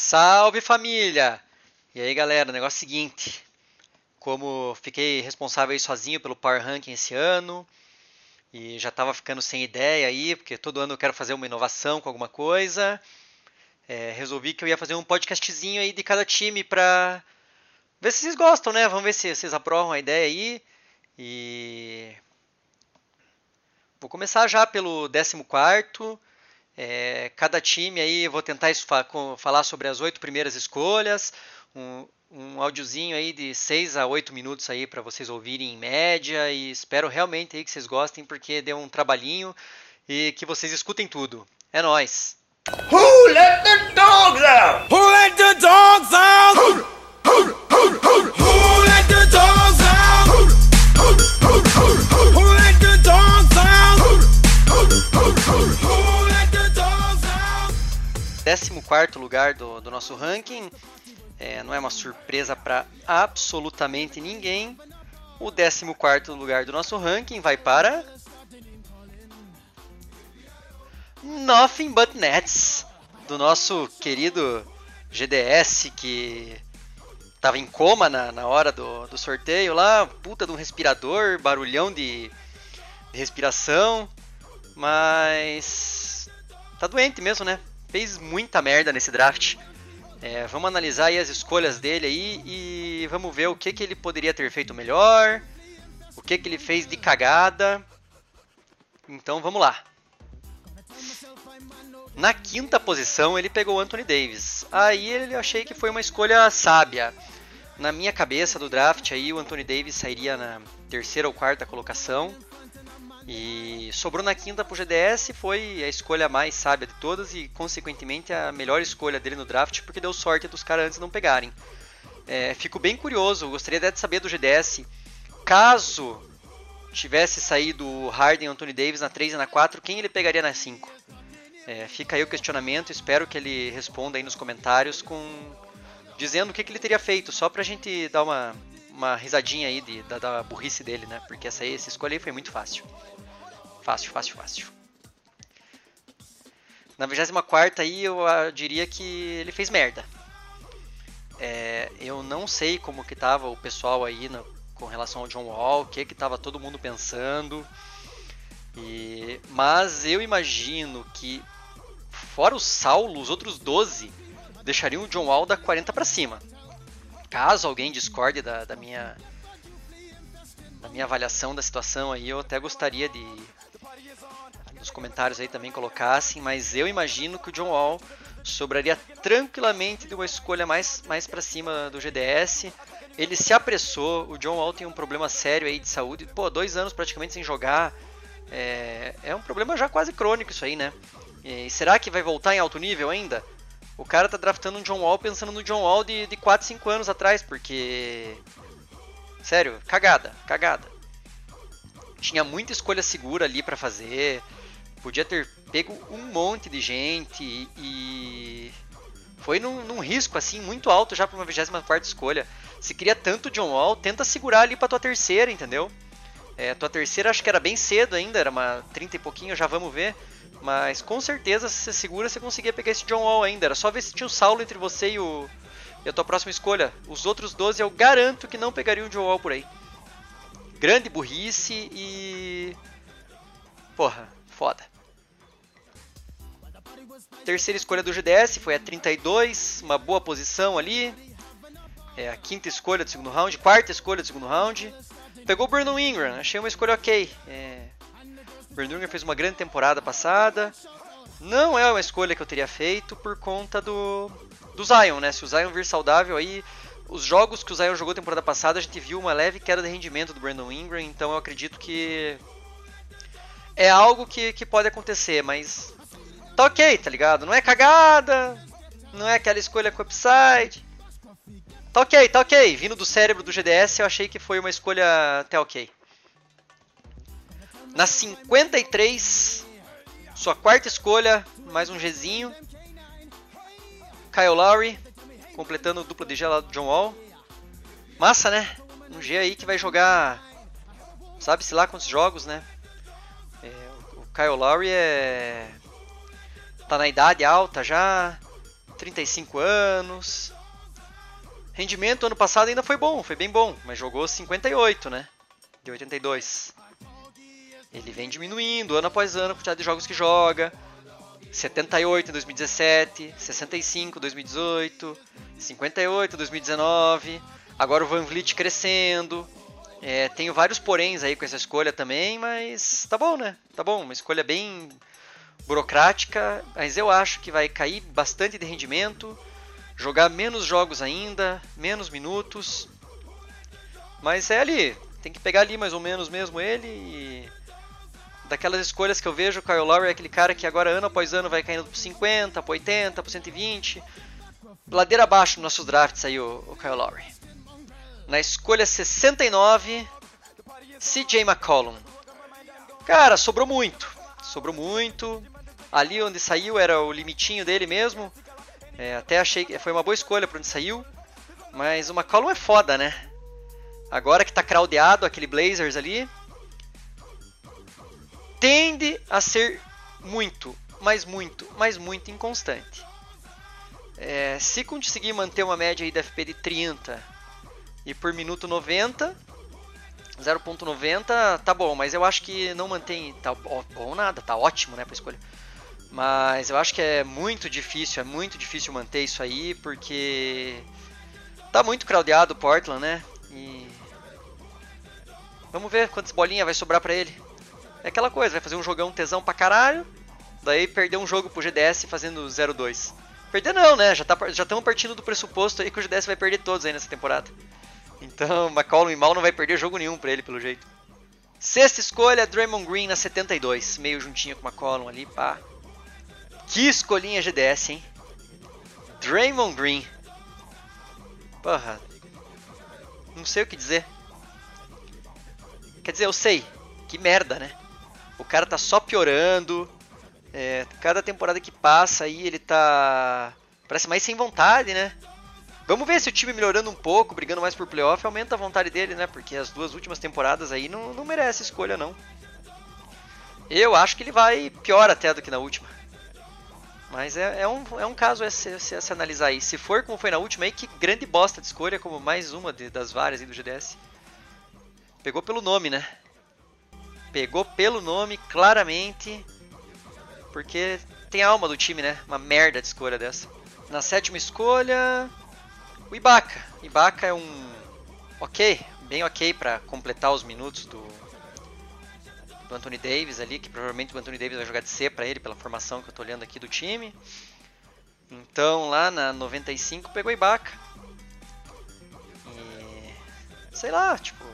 Salve família! E aí galera, o negócio é o seguinte: como fiquei responsável aí sozinho pelo Power Ranking esse ano e já estava ficando sem ideia aí, porque todo ano eu quero fazer uma inovação com alguma coisa, é, resolvi que eu ia fazer um podcastzinho aí de cada time para ver se vocês gostam, né? Vamos ver se vocês aprovam a ideia aí. E vou começar já pelo 14 é, cada time aí, vou tentar falar sobre as oito primeiras escolhas, um, um áudiozinho aí de 6 a 8 minutos aí para vocês ouvirem em média e espero realmente aí que vocês gostem porque deu um trabalhinho e que vocês escutem tudo. É nós. Who let the dogs out? Who let the dogs out? 14 lugar do, do nosso ranking. É, não é uma surpresa para absolutamente ninguém. O 14 lugar do nosso ranking vai para. Nothing But Nets, do nosso querido GDS que tava em coma na, na hora do, do sorteio lá, puta de um respirador, barulhão de, de respiração, mas tá doente mesmo, né? Fez muita merda nesse draft. É, vamos analisar aí as escolhas dele aí e vamos ver o que, que ele poderia ter feito melhor, o que, que ele fez de cagada. Então vamos lá. Na quinta posição ele pegou Anthony Davis. Aí ele achei que foi uma escolha sábia. Na minha cabeça do draft aí o Anthony Davis sairia na terceira ou quarta colocação. E sobrou na quinta pro GDS, foi a escolha mais sábia de todas e, consequentemente, a melhor escolha dele no draft, porque deu sorte dos caras antes não pegarem. É, fico bem curioso, gostaria de saber do GDS, caso tivesse saído o Harden e Anthony Davis na 3 e na 4, quem ele pegaria na 5? É, fica aí o questionamento, espero que ele responda aí nos comentários com dizendo o que, que ele teria feito, só pra gente dar uma, uma risadinha aí de, da, da, burrice dele, né? Porque essa, aí, essa escolha aí foi muito fácil. Fácil, fácil, fácil. Na 24 aí eu uh, diria que ele fez merda. É, eu não sei como que tava o pessoal aí no, com relação ao John Wall, o que que tava todo mundo pensando. E, mas eu imagino que fora o Saulo, os outros 12 deixariam o John Wall da 40 para cima. Caso alguém discorde da, da minha da minha avaliação da situação aí, eu até gostaria de nos comentários aí também colocassem, mas eu imagino que o John Wall sobraria tranquilamente de uma escolha mais, mais para cima do GDS. Ele se apressou, o John Wall tem um problema sério aí de saúde, pô, dois anos praticamente sem jogar, é, é um problema já quase crônico isso aí, né? E será que vai voltar em alto nível ainda? O cara tá draftando um John Wall pensando no John Wall de, de 4, 5 anos atrás, porque. Sério, cagada, cagada. Tinha muita escolha segura ali para fazer podia ter pego um monte de gente e foi num, num risco assim muito alto já para uma 24 escolha. Se queria tanto John Wall, tenta segurar ali para tua terceira, entendeu? É, tua terceira acho que era bem cedo ainda, era uma 30 e pouquinho, já vamos ver. Mas com certeza, se você segura, você conseguia pegar esse John Wall ainda. Era só ver se tinha o Saulo entre você e, o, e a tua próxima escolha. Os outros 12 eu garanto que não pegariam o John Wall por aí. Grande burrice e. Porra, foda. Terceira escolha do GDS foi a 32, uma boa posição ali. É a quinta escolha do segundo round, quarta escolha do segundo round. Pegou o Brandon Ingram, achei uma escolha ok. É... Brandon Ingram fez uma grande temporada passada. Não é uma escolha que eu teria feito por conta do, do Zion, né? Se o Zion vir saudável aí, os jogos que o Zion jogou temporada passada, a gente viu uma leve queda de rendimento do Brandon Ingram, então eu acredito que é algo que, que pode acontecer, mas tá ok, tá ligado? Não é cagada, não é aquela escolha com upside. Tá ok, tá ok. Vindo do cérebro do GDS, eu achei que foi uma escolha até ok. Na 53, sua quarta escolha, mais um Gzinho. Kyle Lowry, completando dupla de gel do John Wall. Massa, né? Um G aí que vai jogar, sabe-se lá quantos jogos, né? Kyle Lowry é tá na idade alta já. 35 anos. Rendimento ano passado ainda foi bom, foi bem bom, mas jogou 58, né? De 82. Ele vem diminuindo ano após ano a quantidade de jogos que joga. 78 em 2017, 65 em 2018, 58 em 2019. Agora o Van Vliet crescendo. É, tenho vários poréns aí com essa escolha também, mas tá bom, né? Tá bom, uma escolha bem burocrática, mas eu acho que vai cair bastante de rendimento, jogar menos jogos ainda, menos minutos. Mas é ali, tem que pegar ali mais ou menos mesmo ele e daquelas escolhas que eu vejo, o Kyle Lowry é aquele cara que agora ano após ano vai caindo por 50, por 80, por 120. Ladeira abaixo nos nossos drafts aí o, o Kyle Lowry. Na escolha 69, CJ McCollum. Cara, sobrou muito. Sobrou muito. Ali onde saiu era o limitinho dele mesmo. É, até achei que foi uma boa escolha para onde saiu. Mas o McCollum é foda, né? Agora que tá craudeado aquele Blazers ali, tende a ser muito, mas muito, mas muito inconstante. É, se conseguir manter uma média aí da FP de 30 e por minuto 90, 0.90 tá bom, mas eu acho que não mantém, tá bom nada, tá ótimo né, para escolha. Mas eu acho que é muito difícil, é muito difícil manter isso aí, porque tá muito craudeado o Portland, né? E vamos ver quantas bolinhas vai sobrar para ele. É aquela coisa, vai fazer um jogão tesão pra caralho, daí perder um jogo pro GDS fazendo 0-2. Perder não, né? Já tá, já estamos partindo do pressuposto aí que o GDS vai perder todos aí nessa temporada. Então, McCollum e Mal não vai perder jogo nenhum pra ele, pelo jeito. Sexta escolha, Draymond Green na 72, meio juntinho com McCollum ali, pá. Que escolhinha GDS, hein? Draymond Green. Porra. Não sei o que dizer. Quer dizer, eu sei. Que merda, né? O cara tá só piorando. É, cada temporada que passa aí ele tá. Parece mais sem vontade, né? Vamos ver se o time melhorando um pouco, brigando mais por playoff, aumenta a vontade dele, né? Porque as duas últimas temporadas aí não, não merece escolha, não. Eu acho que ele vai pior até do que na última. Mas é, é, um, é um caso a se, se, se, analisar aí. Se for como foi na última aí, que grande bosta de escolha, como mais uma de, das várias aí do GDS. Pegou pelo nome, né? Pegou pelo nome, claramente. Porque tem a alma do time, né? Uma merda de escolha dessa. Na sétima escolha, o Ibaka. Ibaka é um ok, bem ok para completar os minutos do, do Anthony Davis ali, que provavelmente o Anthony Davis vai jogar de C para ele pela formação que eu estou olhando aqui do time. Então lá na 95 pegou Ibaka. E sei lá, tipo,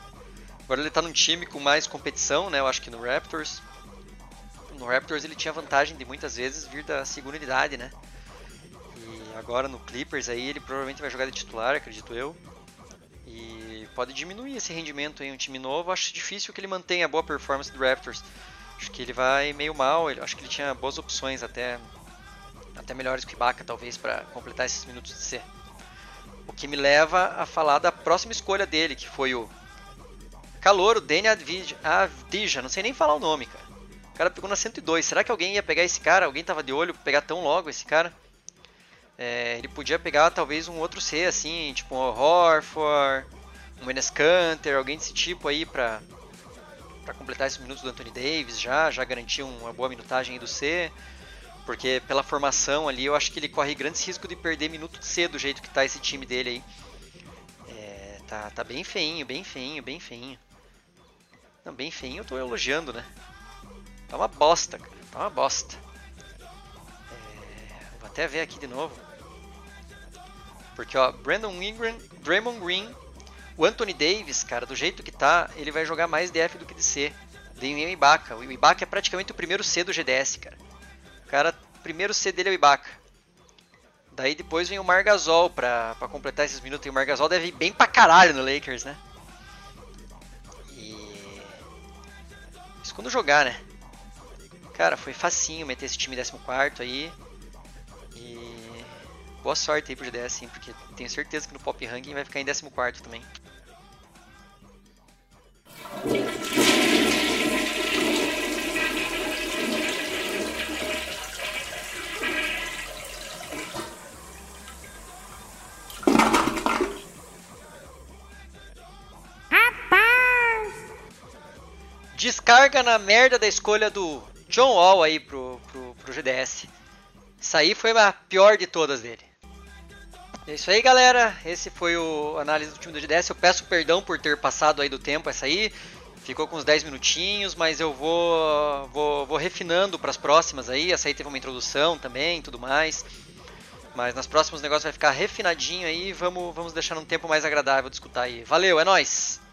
Agora ele está num time com mais competição, né? Eu acho que no Raptors. No Raptors ele tinha vantagem de muitas vezes vir da segunda unidade, né? Agora no Clippers aí ele provavelmente vai jogar de titular, acredito eu. E pode diminuir esse rendimento em um time novo. Acho difícil que ele mantenha a boa performance do Raptors. Acho que ele vai meio mal. Acho que ele tinha boas opções até até melhores que Ibaka talvez para completar esses minutos de C. O que me leva a falar da próxima escolha dele, que foi o Calor, o Danny Avdija, não sei nem falar o nome, cara. O cara pegou na 102. Será que alguém ia pegar esse cara? Alguém tava de olho pegar tão logo esse cara? É, ele podia pegar talvez um outro C, assim, tipo um Horford, um Enes Kanter, alguém desse tipo aí pra, pra completar esses minutos do Anthony Davis já, já garantir uma boa minutagem do C. Porque pela formação ali, eu acho que ele corre grandes riscos de perder minuto C do jeito que tá esse time dele aí. É, tá, tá bem feinho, bem feinho, bem feinho. Não, bem feinho eu tô elogiando, né? Tá uma bosta, cara. Tá uma bosta. É... Vou até ver aqui de novo. Porque, ó, Brandon Ingram, Draymond Green, o Anthony Davis, cara, do jeito que tá, ele vai jogar mais DF do que de C. Tem o Ibaka. O Ibaka é praticamente o primeiro C do GDS, cara. O cara, primeiro C dele é o Ibaka. Daí depois vem o Margasol pra, pra completar esses minutos. E o Margasol deve ir bem pra caralho no Lakers, né? Isso quando jogar, né? Cara, foi facinho meter esse time 14 aí. E Boa sorte aí pro GDS, hein, porque tenho certeza que no Pop Ranking vai ficar em 14 também. descarga na merda da escolha do John Wall aí pro, pro, pro GDS. Isso aí foi a pior de todas dele. É isso aí, galera. Esse foi o análise do time do GDS. Eu peço perdão por ter passado aí do tempo essa aí. Ficou com uns 10 minutinhos, mas eu vou, vou, vou refinando para as próximas aí. Essa aí teve uma introdução também tudo mais. Mas nas próximas o negócio vai ficar refinadinho aí. Vamos, vamos deixar num tempo mais agradável de escutar aí. Valeu, é nóis!